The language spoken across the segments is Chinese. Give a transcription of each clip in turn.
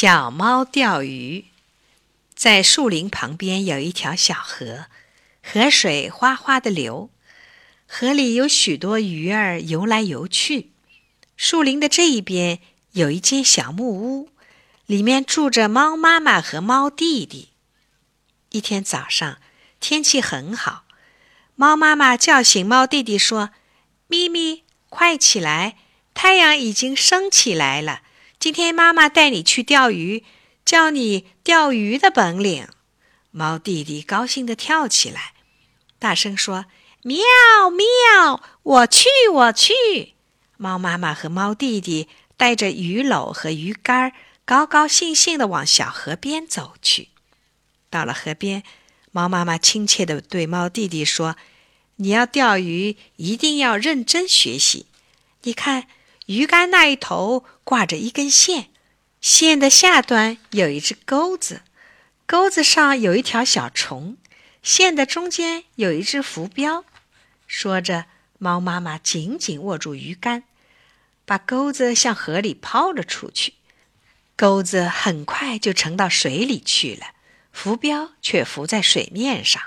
小猫钓鱼，在树林旁边有一条小河，河水哗哗的流，河里有许多鱼儿游来游去。树林的这一边有一间小木屋，里面住着猫妈妈和猫弟弟。一天早上，天气很好，猫妈妈叫醒猫弟弟说：“咪咪，快起来，太阳已经升起来了。”今天妈妈带你去钓鱼，教你钓鱼的本领。猫弟弟高兴地跳起来，大声说：“喵喵！我去，我去！”猫妈妈和猫弟弟带着鱼篓和鱼竿，高高兴兴地往小河边走去。到了河边，猫妈妈亲切地对猫弟弟说：“你要钓鱼，一定要认真学习。你看。”鱼竿那一头挂着一根线，线的下端有一只钩子，钩子上有一条小虫，线的中间有一只浮标。说着，猫妈妈紧紧握住鱼竿，把钩子向河里抛了出去。钩子很快就沉到水里去了，浮标却浮在水面上。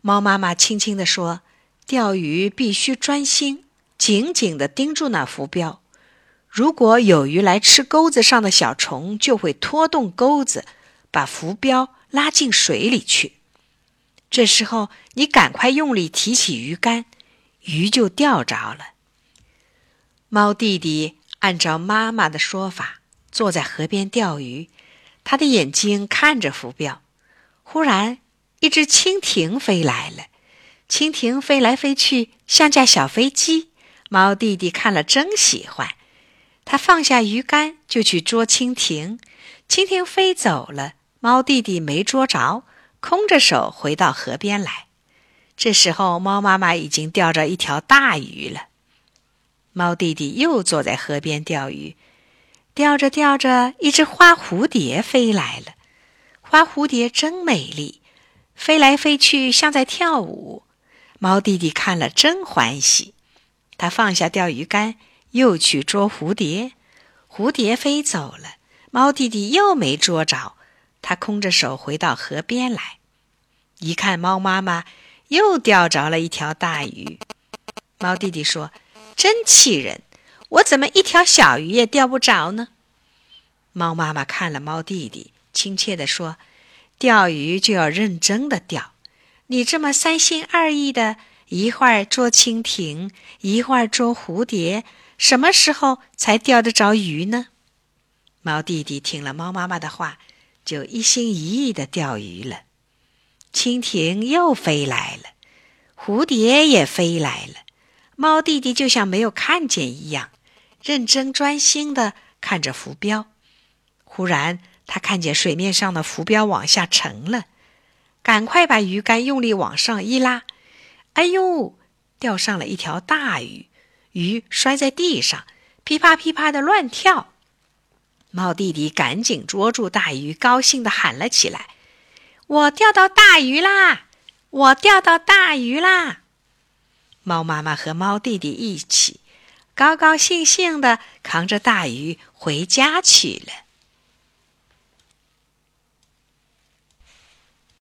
猫妈妈轻轻地说：“钓鱼必须专心。”紧紧地盯住那浮标，如果有鱼来吃钩子上的小虫，就会拖动钩子，把浮标拉进水里去。这时候，你赶快用力提起鱼竿，鱼就钓着了。猫弟弟按照妈妈的说法，坐在河边钓鱼，他的眼睛看着浮标。忽然，一只蜻蜓飞来了，蜻蜓飞来飞去，像架小飞机。猫弟弟看了真喜欢，他放下鱼竿就去捉蜻蜓，蜻蜓飞走了，猫弟弟没捉着，空着手回到河边来。这时候，猫妈妈已经钓着一条大鱼了。猫弟弟又坐在河边钓鱼，钓着钓着，一只花蝴蝶飞来了。花蝴蝶真美丽，飞来飞去像在跳舞。猫弟弟看了真欢喜。他放下钓鱼竿，又去捉蝴蝶。蝴蝶飞走了，猫弟弟又没捉着。他空着手回到河边来，一看猫妈妈又钓着了一条大鱼。猫弟弟说：“真气人，我怎么一条小鱼也钓不着呢？”猫妈妈看了猫弟弟，亲切地说：“钓鱼就要认真的钓，你这么三心二意的。”一会儿捉蜻蜓，一会儿捉蝴蝶，什么时候才钓得着鱼呢？猫弟弟听了猫妈妈的话，就一心一意的钓鱼了。蜻蜓又飞来了，蝴蝶也飞来了，猫弟弟就像没有看见一样，认真专心的看着浮标。忽然，他看见水面上的浮标往下沉了，赶快把鱼竿用力往上一拉。哎呦！钓上了一条大鱼，鱼摔在地上，噼啪噼啪的乱跳。猫弟弟赶紧捉住大鱼，高兴的喊了起来：“我钓到大鱼啦！我钓到大鱼啦！”猫妈妈和猫弟弟一起，高高兴兴的扛着大鱼回家去了。